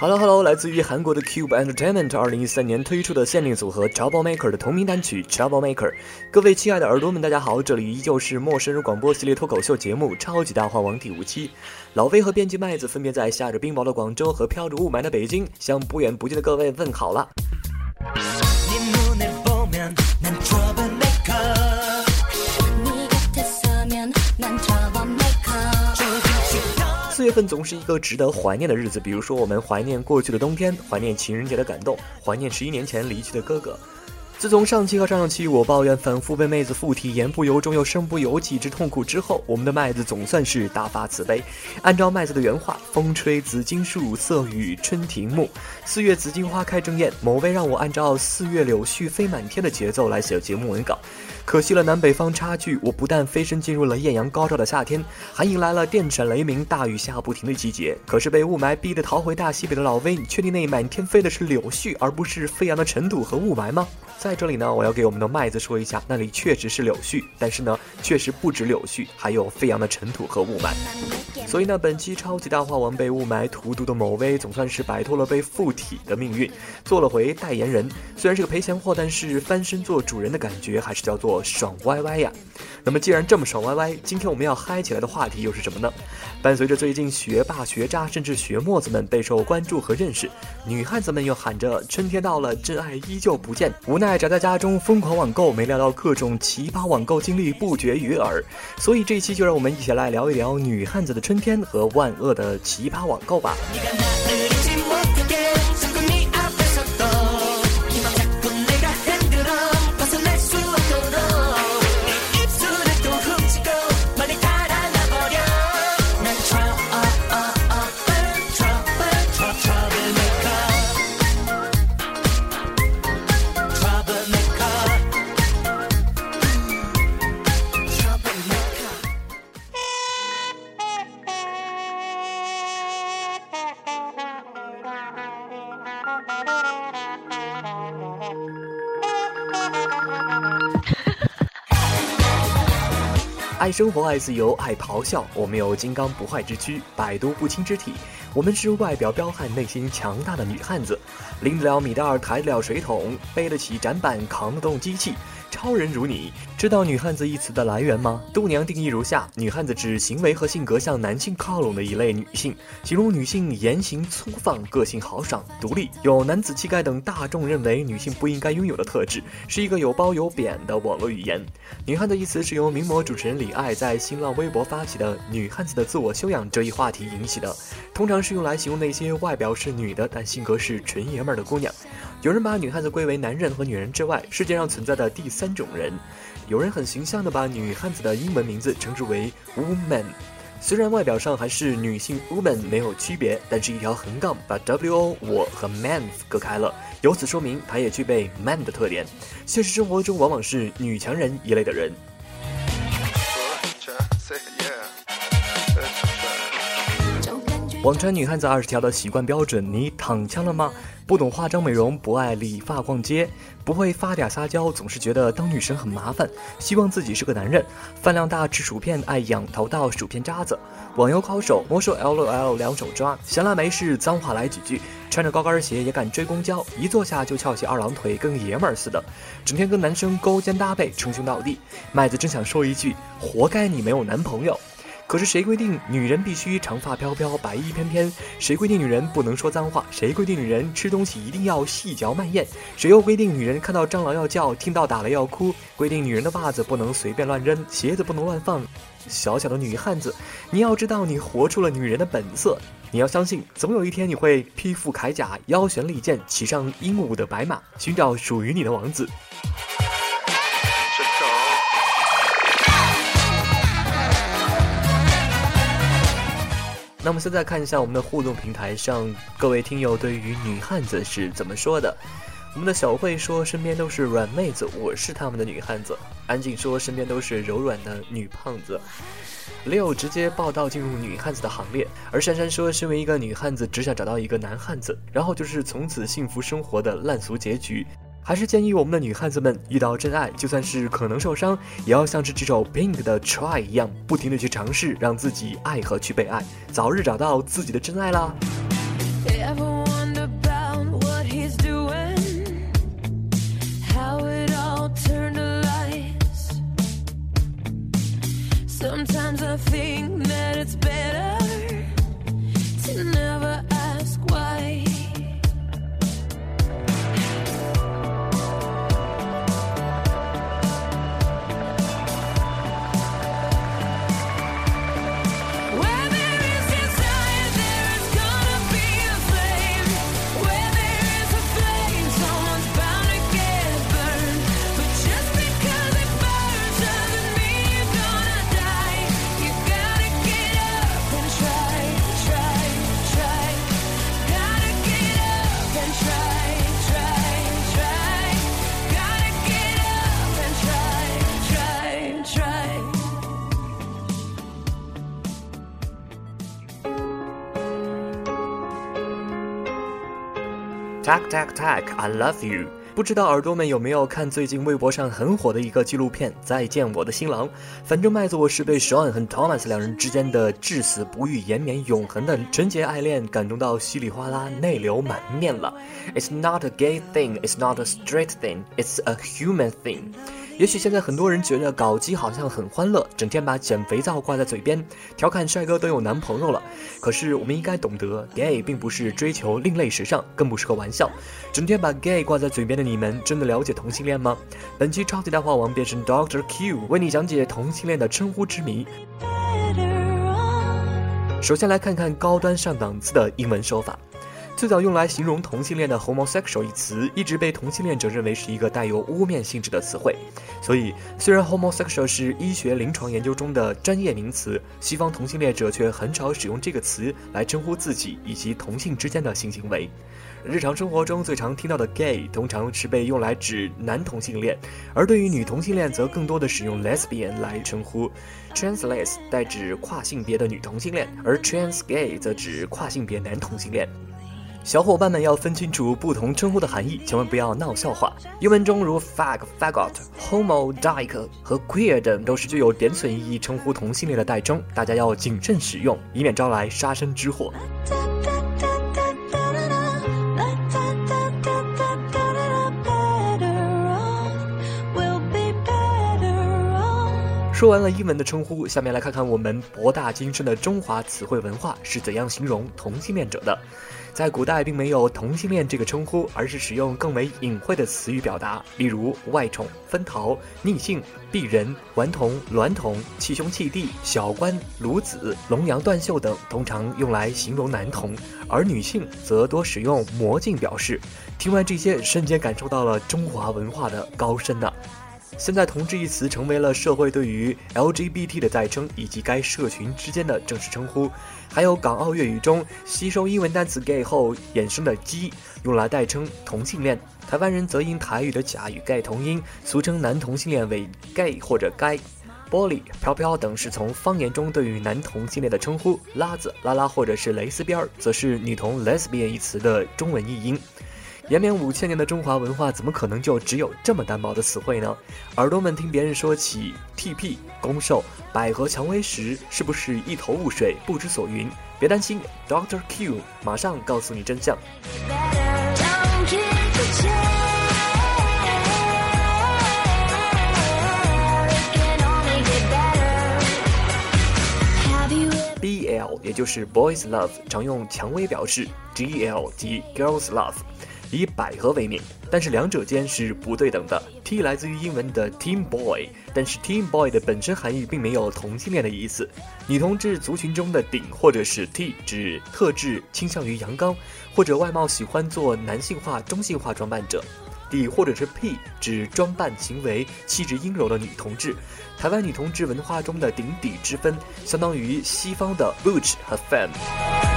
Hello Hello，来自于韩国的 Cube Entertainment 二零一三年推出的限定组合 Trouble Maker 的同名单曲 Trouble Maker。各位亲爱的耳朵们，大家好，这里依旧是陌生人广播系列脱口秀节目《超级大话王》第五期。老魏和编辑麦子分别在下着冰雹的广州和飘着雾霾的北京，向不远不近的各位问好了。月份总是一个值得怀念的日子，比如说我们怀念过去的冬天，怀念情人节的感动，怀念十一年前离去的哥哥。自从上期和上上期我抱怨反复被妹子附体言不由衷又身不由己之痛苦之后，我们的麦子总算是大发慈悲，按照麦子的原话：“风吹紫荆树，色雨春庭木。四月紫荆花开正艳。”某位让我按照“四月柳絮飞满天”的节奏来写节目文稿。可惜了南北方差距，我不但飞身进入了艳阳高照的夏天，还迎来了电闪雷鸣、大雨下不停的季节。可是被雾霾逼得逃回大西北的老威，你确定那满天飞的是柳絮，而不是飞扬的尘土和雾霾吗？在这里呢，我要给我们的麦子说一下，那里确实是柳絮，但是呢，确实不止柳絮，还有飞扬的尘土和雾霾。所以呢，本期超级大话王被雾霾荼毒的某威，总算是摆脱了被附体的命运，做了回代言人。虽然是个赔钱货，但是翻身做主人的感觉还是叫做。爽歪歪呀！那么既然这么爽歪歪，今天我们要嗨起来的话题又是什么呢？伴随着最近学霸、学渣甚至学沫子们备受关注和认识，女汉子们又喊着春天到了，真爱依旧不见。无奈宅在家中疯狂网购，没料到各种奇葩网购经历不绝于耳。所以这一期就让我们一起来聊一聊女汉子的春天和万恶的奇葩网购吧。生活，爱自由，爱咆哮。我们有金刚不坏之躯，百毒不侵之体。我们是外表彪悍、内心强大的女汉子，拎得了米袋，抬得了水桶，背得起展板，扛得动机器。超人如你，知道“女汉子”一词的来源吗？度娘定义如下：女汉子指行为和性格向男性靠拢的一类女性，形容女性言行粗放、个性豪爽、独立、有男子气概等大众认为女性不应该拥有的特质，是一个有褒有贬的网络语言。女汉子一词是由名模主持人李艾在新浪微博发起的“女汉子的自我修养”这一话题引起的，通常是用来形容那些外表是女的，但性格是纯爷们儿的姑娘。有人把女汉子归为男人和女人之外世界上存在的第三种人，有人很形象地把女汉子的英文名字称之为 woman，虽然外表上还是女性 woman 没有区别，但是一条横杠把 wo 我和 man 隔开了，由此说明她也具备 man 的特点。现实生活中往往是女强人一类的人。网传女汉子二十条的习惯标准，你躺枪了吗？不懂化妆美容，不爱理发逛街，不会发嗲撒娇，总是觉得当女神很麻烦，希望自己是个男人。饭量大，吃薯片，爱仰头到薯片渣子。网游高手，魔兽 L O L 两手抓。闲来没事，脏话来几句。穿着高跟鞋也敢追公交，一坐下就翘起二郎腿，跟爷们儿似的。整天跟男生勾肩搭背，称兄道弟。麦子真想说一句，活该你没有男朋友。可是谁规定女人必须长发飘飘、白衣翩翩？谁规定女人不能说脏话？谁规定女人吃东西一定要细嚼慢咽？谁又规定女人看到蟑螂要叫，听到打雷要哭？规定女人的袜子不能随便乱扔，鞋子不能乱放？小小的女汉子，你要知道，你活出了女人的本色。你要相信，总有一天你会披副铠甲，腰悬利剑，骑上英武的白马，寻找属于你的王子。那么现在看一下我们的互动平台上各位听友对于女汉子是怎么说的。我们的小慧说身边都是软妹子，我是他们的女汉子。安静说身边都是柔软的女胖子。六直接报道进入女汉子的行列。而珊珊说，身为一个女汉子，只想找到一个男汉子，然后就是从此幸福生活的烂俗结局。还是建议我们的女汉子们遇到真爱，就算是可能受伤，也要像是这首 Pink 的 Try 一样，不停的去尝试，让自己爱和去被爱，早日找到自己的真爱啦。Tack tack tack, I love you。不知道耳朵们有没有看最近微博上很火的一个纪录片《再见我的新郎》？反正麦子我是被 Sean 和 Thomas 两人之间的至死不渝、延绵永恒的纯洁爱恋感动到稀里哗啦、泪流满面了。It's not a gay thing, it's not a straight thing, it's a human thing。也许现在很多人觉得搞基好像很欢乐，整天把减肥皂挂在嘴边，调侃帅哥都有男朋友了。可是我们应该懂得，gay 并不是追求另类时尚，更不是个玩笑。整天把 gay 挂在嘴边的你们，真的了解同性恋吗？本期超级大话王变身 Doctor Q，为你讲解同性恋的称呼之谜。首先来看看高端上档次的英文说法。最早用来形容同性恋的 homosexual 一词，一直被同性恋者认为是一个带有污蔑性质的词汇。所以，虽然 homosexual 是医学临床研究中的专业名词，西方同性恋者却很少使用这个词来称呼自己以及同性之间的性行为。日常生活中最常听到的 gay 通常是被用来指男同性恋，而对于女同性恋则更多的使用 lesbian 来称呼。transless 代指跨性别的女同性恋，而 trans gay 则指跨性别男同性恋。小伙伴们要分清楚不同称呼的含义，千万不要闹笑话。英文中如 fag、faggot、homo、dyke 和 queer 等都是具有贬损意义称呼同性恋的代称，大家要谨慎使用，以免招来杀身之祸。说完了英文的称呼，下面来看看我们博大精深的中华词汇文化是怎样形容同性恋者的。在古代并没有同性恋这个称呼，而是使用更为隐晦的词语表达，例如外宠、分桃、逆性、鄙人、顽童、娈童、弃兄弃弟、小官、卢子、龙阳断袖等，通常用来形容男童；而女性则多使用魔镜表示。听完这些，瞬间感受到了中华文化的高深呢。现在，同志一词成为了社会对于 LGBT 的代称，以及该社群之间的正式称呼。还有港澳粤语中吸收英文单词 gay 后衍生的基，用来代称同性恋。台湾人则因台语的甲与 “gay” 同音，俗称男同性恋为 gay 或者 “gay”。玻璃、飘飘等是从方言中对于男同性恋的称呼。拉子、拉拉或者是蕾丝边儿，则是女同 lesbian 一词的中文译音。延绵五千年的中华文化，怎么可能就只有这么单薄的词汇呢？耳朵们听别人说起 TP、攻受、百合蔷薇时，是不是一头雾水、不知所云？别担心，Doctor Q 马上告诉你真相。BL 也就是 Boys Love，常用蔷薇表示；GL 即 Girls Love。以百合为名，但是两者间是不对等的。T 来自于英文的 Team Boy，但是 Team Boy 的本身含义并没有同性恋的意思。女同志族群中的顶或者是 T 指特质倾向于阳刚，或者外貌喜欢做男性化、中性化装扮者。，D 或者是 P 指装扮行为气质阴柔的女同志。台湾女同志文化中的顶底之分，相当于西方的 butch 和 femme。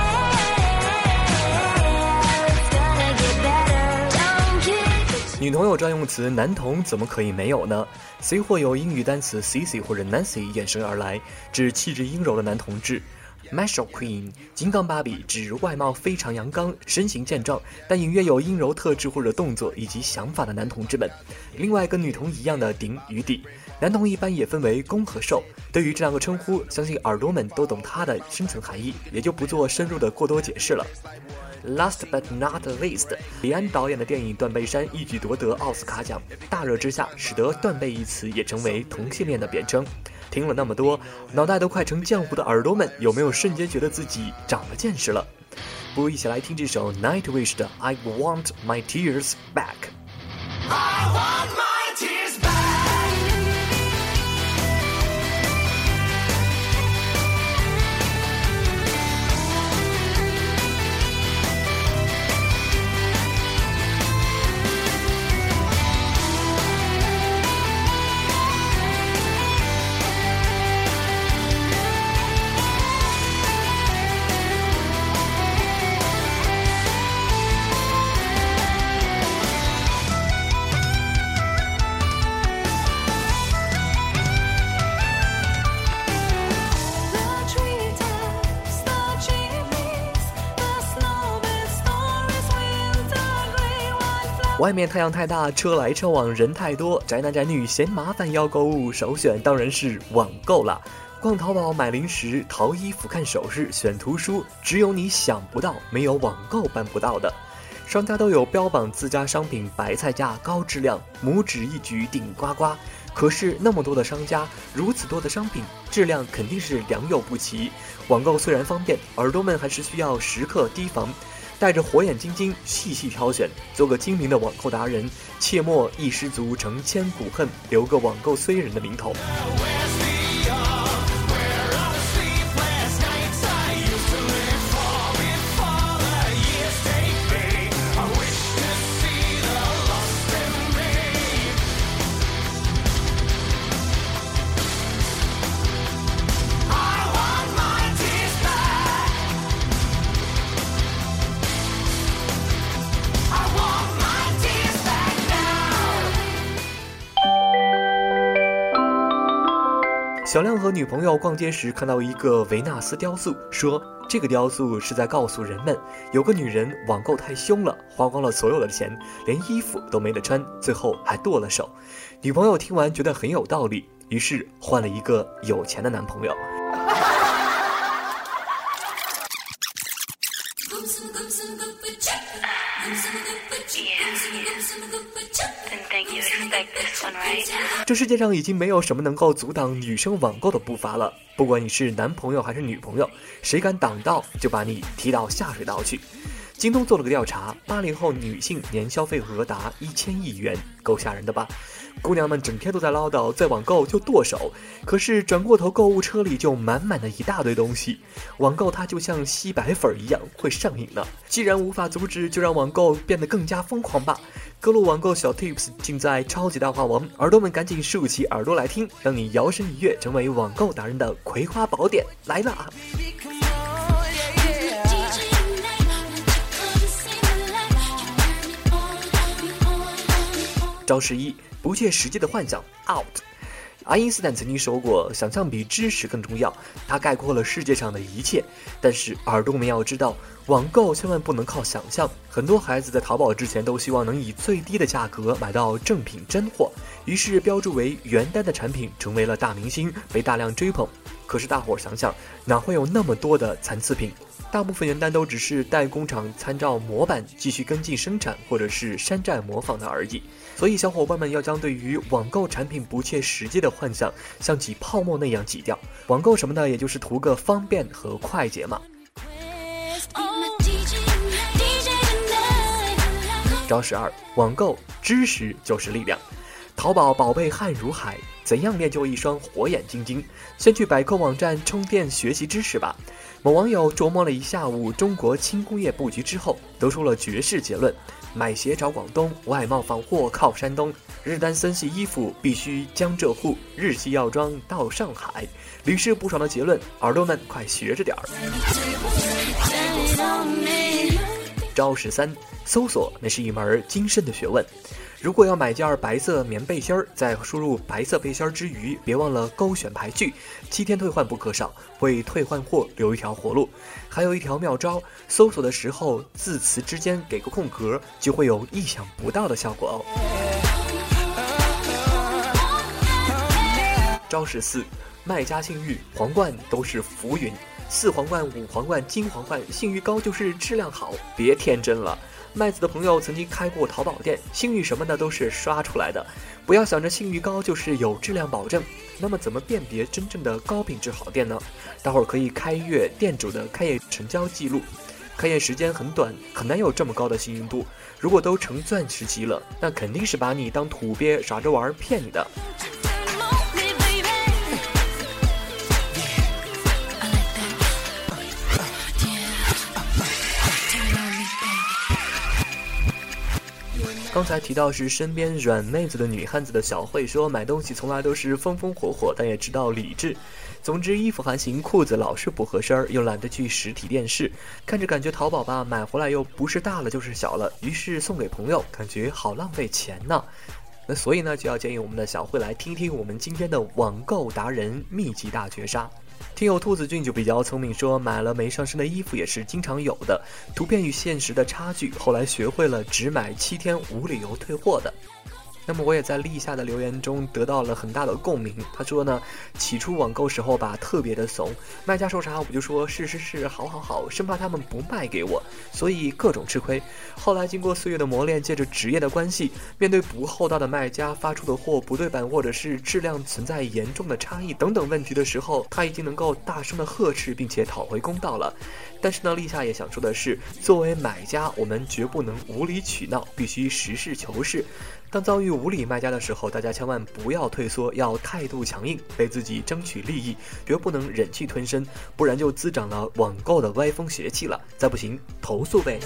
女同有专用词，男同怎么可以没有呢？C 或有英语单词 c c 或者 Nancy 衍生而来，指气质阴柔的男同志。Marshall Queen 金刚芭比指外貌非常阳刚、身形健壮，但隐约有阴柔特质或者动作以及想法的男同志们。另外，跟女同一样的顶与底，男同一般也分为攻和受。对于这两个称呼，相信耳朵们都懂它的深层含义，也就不做深入的过多解释了。Last but not least，李安导演的电影《断背山》一举夺得奥斯卡奖，大热之下，使得“断背”一词也成为同性恋的贬称。听了那么多，脑袋都快成浆糊的耳朵们，有没有瞬间觉得自己长了见识了？不如一起来听这首 Nightwish 的《I Want My Tears Back》。I want 外面太阳太大，车来车往，人太多，宅男宅女嫌麻烦要购物，首选当然是网购啦。逛淘宝买零食、淘衣服、看首饰、选图书，只有你想不到，没有网购办不到的。商家都有标榜自家商品白菜价、高质量，拇指一举顶呱呱。可是那么多的商家，如此多的商品，质量肯定是良莠不齐。网购虽然方便，耳朵们还是需要时刻提防。带着火眼金睛，细细挑选，做个精明的网购达人，切莫一失足成千古恨，留个网购虽人的名头。小亮和女朋友逛街时看到一个维纳斯雕塑，说这个雕塑是在告诉人们，有个女人网购太凶了，花光了所有的钱，连衣服都没得穿，最后还剁了手。女朋友听完觉得很有道理，于是换了一个有钱的男朋友。这世界上已经没有什么能够阻挡女生网购的步伐了。不管你是男朋友还是女朋友，谁敢挡道，就把你踢到下水道去。京东做了个调查，八零后女性年消费额达一千亿元，够吓人的吧？姑娘们整天都在唠叨，在网购就剁手，可是转过头购物车里就满满的一大堆东西。网购它就像吸白粉一样，会上瘾的。既然无法阻止，就让网购变得更加疯狂吧。各路网购小 tips 尽在超级大话王，耳朵们赶紧竖起耳朵来听，让你摇身一跃成为网购达人的葵花宝典来了啊招式一：不切实际的幻想 out。爱因斯坦曾经说过：“想象比知识更重要。”它概括了世界上的一切。但是耳朵们要知道，网购千万不能靠想象。很多孩子在淘宝之前都希望能以最低的价格买到正品真货，于是标注为原单的产品成为了大明星，被大量追捧。可是大伙儿想想，哪会有那么多的残次品？大部分原单都只是代工厂参照模板继续跟进生产，或者是山寨模仿的而已。所以，小伙伴们要将对于网购产品不切实际的幻想，像挤泡沫那样挤掉。网购什么的，也就是图个方便和快捷嘛。招十二：网购知识就是力量。淘宝宝贝汉如海，怎样练就一双火眼金睛？先去百科网站充电学习知识吧。某网友琢磨了一下午中国轻工业布局之后，得出了绝世结论：买鞋找广东，外贸放货靠山东，日单森系衣服必须江浙沪，日系药妆到上海。屡试不爽的结论，耳朵们快学着点儿。招十三：搜索，那是一门精深的学问。如果要买件白色棉背心儿，在输入白色背心儿之余，别忘了勾选排序，七天退换不可少，为退换货留一条活路。还有一条妙招，搜索的时候字词之间给个空格，就会有意想不到的效果哦。招十四：卖家信誉，皇冠都是浮云，四皇冠、五皇冠、金皇冠，信誉高就是质量好，别天真了。麦子的朋友曾经开过淘宝店，信誉什么的都是刷出来的，不要想着信誉高就是有质量保证。那么怎么辨别真正的高品质好店呢？待会儿可以开阅店主的开业成交记录，开业时间很短，很难有这么高的信誉度。如果都成钻石级了，那肯定是把你当土鳖耍着玩儿骗你的。刚才提到是身边软妹子的女汉子的小慧说，买东西从来都是风风火火，但也知道理智。总之，衣服还行，裤子老是不合身儿，又懒得去实体店试，看着感觉淘宝吧，买回来又不是大了就是小了，于是送给朋友，感觉好浪费钱呢。那所以呢，就要建议我们的小慧来听听我们今天的网购达人秘籍大绝杀。听友兔子俊就比较聪明，说买了没上身的衣服也是经常有的，图片与现实的差距，后来学会了只买七天无理由退货的。那么我也在立夏的留言中得到了很大的共鸣。他说呢，起初网购时候吧特别的怂，卖家说啥我就说是是是，好好好，生怕他们不卖给我，所以各种吃亏。后来经过岁月的磨练，借着职业的关系，面对不厚道的卖家发出的货不对版或者是质量存在严重的差异等等问题的时候，他已经能够大声的呵斥并且讨回公道了。但是呢，立夏也想说的是，作为买家，我们绝不能无理取闹，必须实事求是。当遭遇无理卖家的时候，大家千万不要退缩，要态度强硬，为自己争取利益，绝不能忍气吞声，不然就滋长了网购的歪风邪气了。再不行，投诉呗。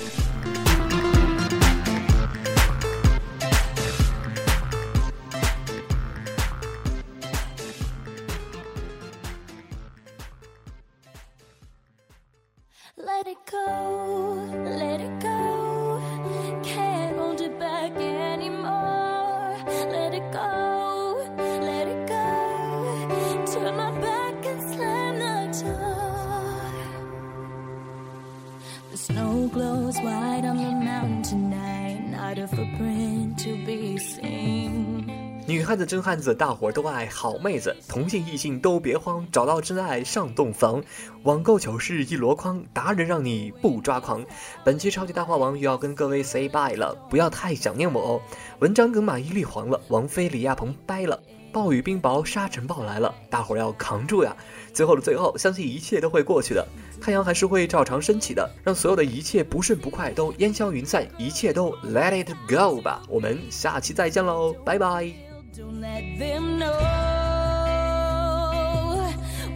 女汉子真汉子，大伙儿都爱好妹子，同性异性都别慌，找到真爱上洞房。网购糗事一箩筐，达人让你不抓狂。本期超级大话王又要跟各位 say bye 了，不要太想念我哦。文章跟马伊琍黄了，王菲李亚鹏掰了，暴雨冰雹沙尘暴来了，大伙儿要扛住呀！最后的最后，相信一切都会过去的，太阳还是会照常升起的，让所有的一切不顺不快都烟消云散，一切都 let it go 吧。我们下期再见喽，拜拜。Don't let them know.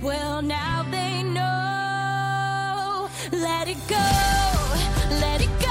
Well, now they know. Let it go, let it go.